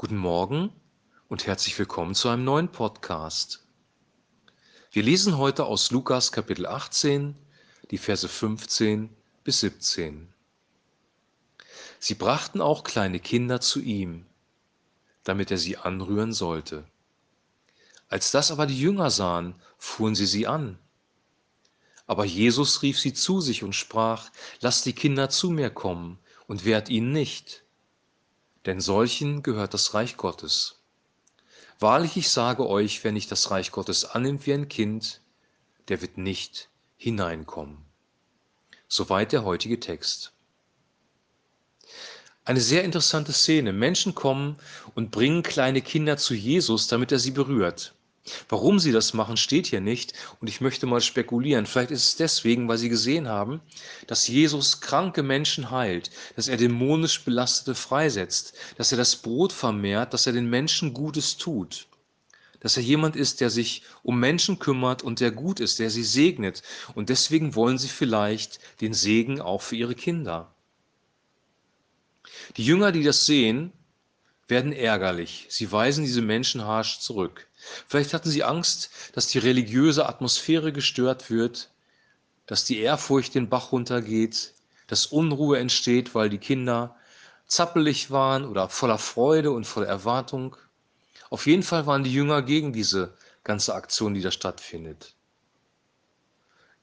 Guten Morgen und herzlich willkommen zu einem neuen Podcast. Wir lesen heute aus Lukas Kapitel 18, die Verse 15 bis 17. Sie brachten auch kleine Kinder zu ihm, damit er sie anrühren sollte. Als das aber die Jünger sahen, fuhren sie sie an. Aber Jesus rief sie zu sich und sprach, Lasst die Kinder zu mir kommen und wehrt ihnen nicht denn solchen gehört das Reich Gottes. Wahrlich, ich sage euch, wer nicht das Reich Gottes annimmt wie ein Kind, der wird nicht hineinkommen. Soweit der heutige Text. Eine sehr interessante Szene. Menschen kommen und bringen kleine Kinder zu Jesus, damit er sie berührt. Warum sie das machen, steht hier nicht. Und ich möchte mal spekulieren. Vielleicht ist es deswegen, weil sie gesehen haben, dass Jesus kranke Menschen heilt, dass er dämonisch Belastete freisetzt, dass er das Brot vermehrt, dass er den Menschen Gutes tut. Dass er jemand ist, der sich um Menschen kümmert und der gut ist, der sie segnet. Und deswegen wollen sie vielleicht den Segen auch für ihre Kinder. Die Jünger, die das sehen, werden ärgerlich. Sie weisen diese Menschen harsch zurück. Vielleicht hatten sie Angst, dass die religiöse Atmosphäre gestört wird, dass die Ehrfurcht den Bach runtergeht, dass Unruhe entsteht, weil die Kinder zappelig waren oder voller Freude und voller Erwartung. Auf jeden Fall waren die Jünger gegen diese ganze Aktion, die da stattfindet.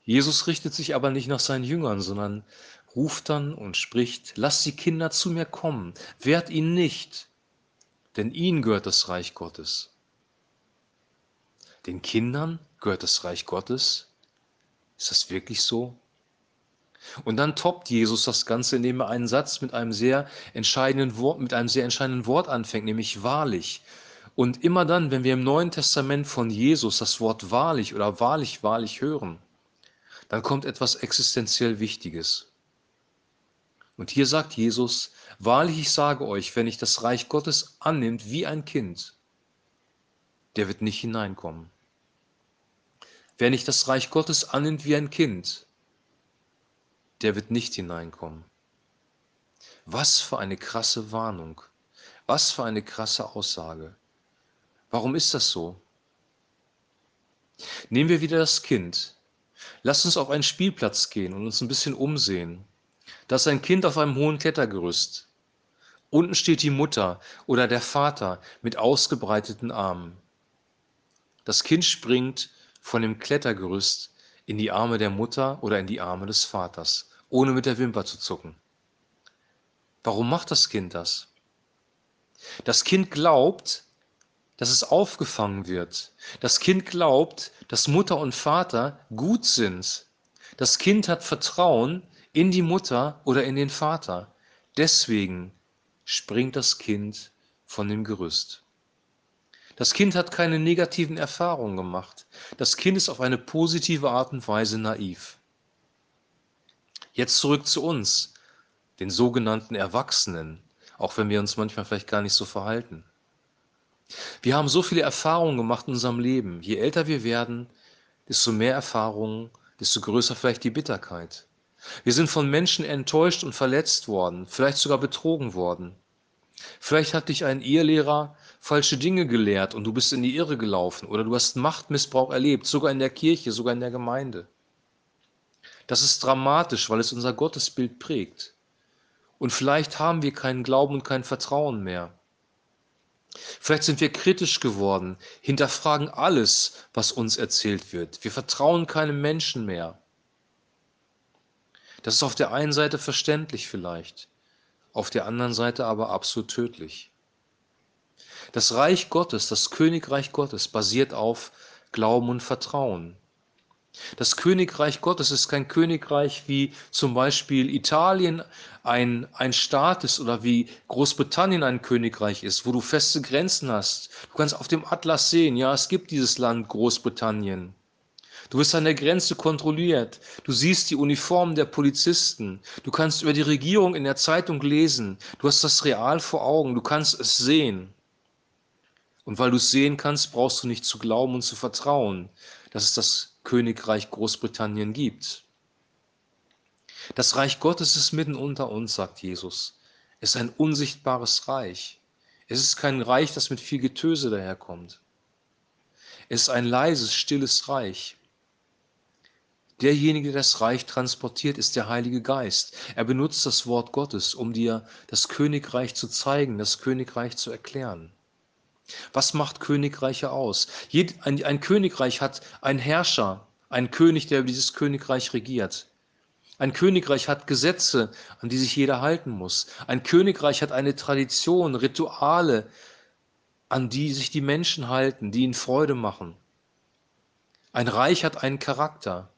Jesus richtet sich aber nicht nach seinen Jüngern, sondern ruft dann und spricht, lasst die Kinder zu mir kommen, wehrt ihnen nicht, denn ihnen gehört das Reich Gottes. Den Kindern gehört das Reich Gottes? Ist das wirklich so? Und dann toppt Jesus das Ganze, indem er einen Satz mit einem sehr entscheidenden Wort, mit einem sehr entscheidenden Wort anfängt, nämlich wahrlich. Und immer dann, wenn wir im Neuen Testament von Jesus das Wort wahrlich oder wahrlich, wahrlich hören, dann kommt etwas existenziell Wichtiges. Und hier sagt Jesus, wahrlich, ich sage euch, wenn ich das Reich Gottes annimmt wie ein Kind, der wird nicht hineinkommen. Wer nicht das Reich Gottes annimmt wie ein Kind, der wird nicht hineinkommen. Was für eine krasse Warnung. Was für eine krasse Aussage. Warum ist das so? Nehmen wir wieder das Kind. Lass uns auf einen Spielplatz gehen und uns ein bisschen umsehen. Da ist ein Kind auf einem hohen Klettergerüst. Unten steht die Mutter oder der Vater mit ausgebreiteten Armen. Das Kind springt von dem Klettergerüst in die Arme der Mutter oder in die Arme des Vaters, ohne mit der Wimper zu zucken. Warum macht das Kind das? Das Kind glaubt, dass es aufgefangen wird. Das Kind glaubt, dass Mutter und Vater gut sind. Das Kind hat Vertrauen in die Mutter oder in den Vater. Deswegen springt das Kind von dem Gerüst. Das Kind hat keine negativen Erfahrungen gemacht. Das Kind ist auf eine positive Art und Weise naiv. Jetzt zurück zu uns, den sogenannten Erwachsenen, auch wenn wir uns manchmal vielleicht gar nicht so verhalten. Wir haben so viele Erfahrungen gemacht in unserem Leben. Je älter wir werden, desto mehr Erfahrungen, desto größer vielleicht die Bitterkeit. Wir sind von Menschen enttäuscht und verletzt worden, vielleicht sogar betrogen worden. Vielleicht hat dich ein Ehelehrer falsche Dinge gelehrt und du bist in die Irre gelaufen oder du hast Machtmissbrauch erlebt, sogar in der Kirche, sogar in der Gemeinde. Das ist dramatisch, weil es unser Gottesbild prägt. Und vielleicht haben wir keinen Glauben und kein Vertrauen mehr. Vielleicht sind wir kritisch geworden, hinterfragen alles, was uns erzählt wird. Wir vertrauen keinem Menschen mehr. Das ist auf der einen Seite verständlich vielleicht auf der anderen Seite aber absolut tödlich. Das Reich Gottes, das Königreich Gottes basiert auf Glauben und Vertrauen. Das Königreich Gottes ist kein Königreich wie zum Beispiel Italien ein, ein Staat ist oder wie Großbritannien ein Königreich ist, wo du feste Grenzen hast. Du kannst auf dem Atlas sehen, ja, es gibt dieses Land Großbritannien. Du wirst an der Grenze kontrolliert. Du siehst die Uniformen der Polizisten. Du kannst über die Regierung in der Zeitung lesen. Du hast das real vor Augen. Du kannst es sehen. Und weil du es sehen kannst, brauchst du nicht zu glauben und zu vertrauen, dass es das Königreich Großbritannien gibt. Das Reich Gottes ist mitten unter uns, sagt Jesus. Es ist ein unsichtbares Reich. Es ist kein Reich, das mit viel Getöse daherkommt. Es ist ein leises, stilles Reich. Derjenige, der das Reich transportiert, ist der Heilige Geist. Er benutzt das Wort Gottes, um dir das Königreich zu zeigen, das Königreich zu erklären. Was macht Königreiche aus? Ein, Königreich hat einen Herrscher, einen König, der über dieses Königreich regiert. Ein Königreich hat Gesetze, an die sich jeder halten muss. Ein Königreich hat eine Tradition, Rituale, an die sich die Menschen halten, die ihnen Freude machen. Ein Reich hat einen Charakter.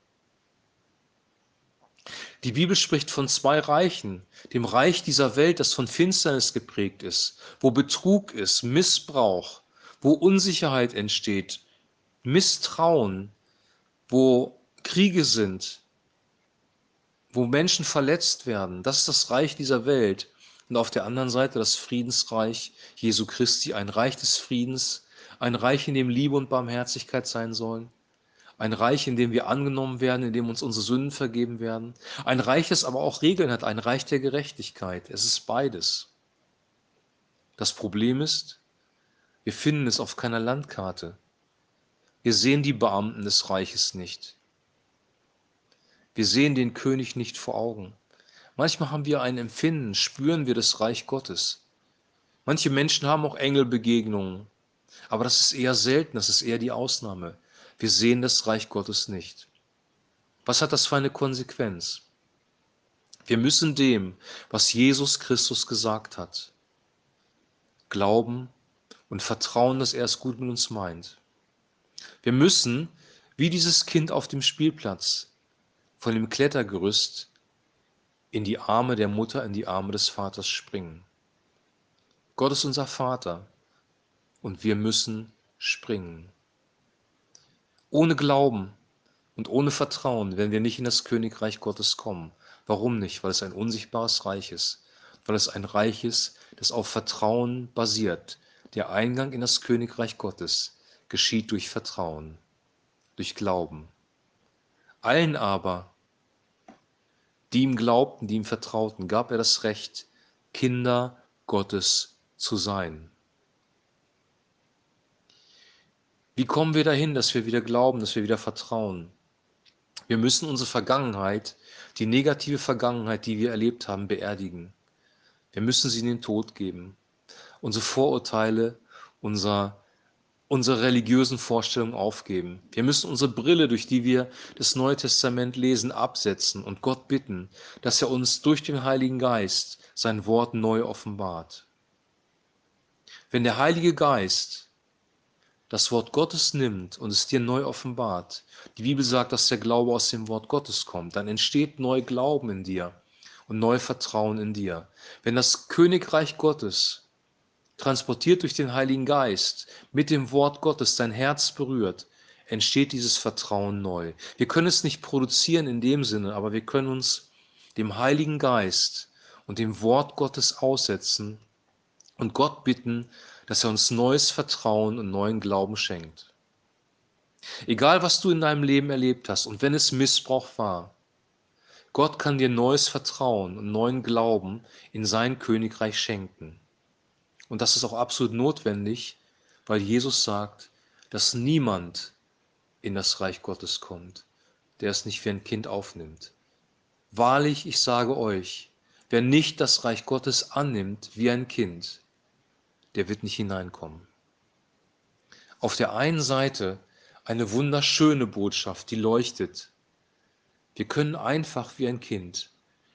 Die Bibel spricht von zwei Reichen. Dem Reich dieser Welt, das von Finsternis geprägt ist, wo Betrug ist, Missbrauch, wo Unsicherheit entsteht, Misstrauen, wo Kriege sind, wo Menschen verletzt werden. Das ist das Reich dieser Welt. Und auf der anderen Seite das Friedensreich Jesu Christi, ein Reich des Friedens, ein Reich, in dem Liebe und Barmherzigkeit sein sollen. Ein Reich, in dem wir angenommen werden, in dem uns unsere Sünden vergeben werden. Ein Reich, das aber auch Regeln hat, ein Reich der Gerechtigkeit. Es ist beides. Das Problem ist, wir finden es auf keiner Landkarte. Wir sehen die Beamten des Reiches nicht. Wir sehen den König nicht vor Augen. Manchmal haben wir ein Empfinden, spüren wir das Reich Gottes. Manche Menschen haben auch Engelbegegnungen, aber das ist eher selten, das ist eher die Ausnahme. Wir sehen das Reich Gottes nicht. Was hat das für eine Konsequenz? Wir müssen dem, was Jesus Christus gesagt hat, glauben und vertrauen, dass er es gut mit uns meint. Wir müssen, wie dieses Kind auf dem Spielplatz, von dem Klettergerüst in die Arme der Mutter, in die Arme des Vaters springen. Gott ist unser Vater und wir müssen springen. Ohne Glauben und ohne Vertrauen werden wir nicht in das Königreich Gottes kommen. Warum nicht? Weil es ein unsichtbares Reich ist. Weil es ein Reich ist, das auf Vertrauen basiert. Der Eingang in das Königreich Gottes geschieht durch Vertrauen, durch Glauben. Allen aber, die ihm glaubten, die ihm vertrauten, gab er das Recht, Kinder Gottes zu sein. Wie kommen wir dahin, dass wir wieder glauben, dass wir wieder vertrauen? Wir müssen unsere Vergangenheit, die negative Vergangenheit, die wir erlebt haben, beerdigen. Wir müssen sie in den Tod geben. Unsere Vorurteile, unser unsere religiösen Vorstellungen aufgeben. Wir müssen unsere Brille, durch die wir das Neue Testament lesen, absetzen und Gott bitten, dass er uns durch den Heiligen Geist sein Wort neu offenbart. Wenn der Heilige Geist das Wort Gottes nimmt und es dir neu offenbart, die Bibel sagt, dass der Glaube aus dem Wort Gottes kommt, dann entsteht neu Glauben in dir und neu Vertrauen in dir. Wenn das Königreich Gottes transportiert durch den Heiligen Geist, mit dem Wort Gottes dein Herz berührt, entsteht dieses Vertrauen neu. Wir können es nicht produzieren in dem Sinne, aber wir können uns dem Heiligen Geist und dem Wort Gottes aussetzen und Gott bitten, dass er uns neues Vertrauen und neuen Glauben schenkt. Egal, was du in deinem Leben erlebt hast und wenn es Missbrauch war, Gott kann dir neues Vertrauen und neuen Glauben in sein Königreich schenken. Und das ist auch absolut notwendig, weil Jesus sagt, dass niemand in das Reich Gottes kommt, der es nicht wie ein Kind aufnimmt. Wahrlich, ich sage euch, wer nicht das Reich Gottes annimmt wie ein Kind, der wird nicht hineinkommen. Auf der einen Seite eine wunderschöne Botschaft, die leuchtet. Wir können einfach wie ein Kind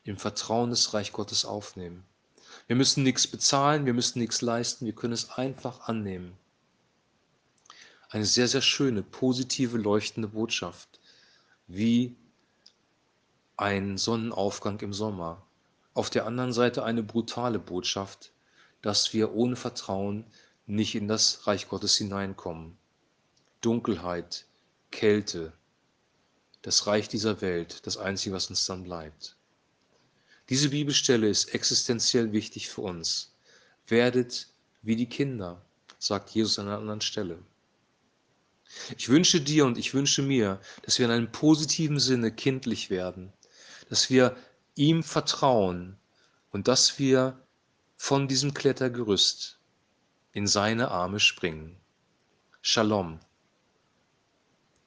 im Vertrauen des Reich Gottes aufnehmen. Wir müssen nichts bezahlen, wir müssen nichts leisten, wir können es einfach annehmen. Eine sehr, sehr schöne, positive, leuchtende Botschaft, wie ein Sonnenaufgang im Sommer. Auf der anderen Seite eine brutale Botschaft, dass wir ohne Vertrauen nicht in das Reich Gottes hineinkommen. Dunkelheit, Kälte, das Reich dieser Welt, das Einzige, was uns dann bleibt. Diese Bibelstelle ist existenziell wichtig für uns. Werdet wie die Kinder, sagt Jesus an einer anderen Stelle. Ich wünsche dir und ich wünsche mir, dass wir in einem positiven Sinne kindlich werden, dass wir ihm vertrauen und dass wir von diesem Klettergerüst in seine Arme springen. Shalom.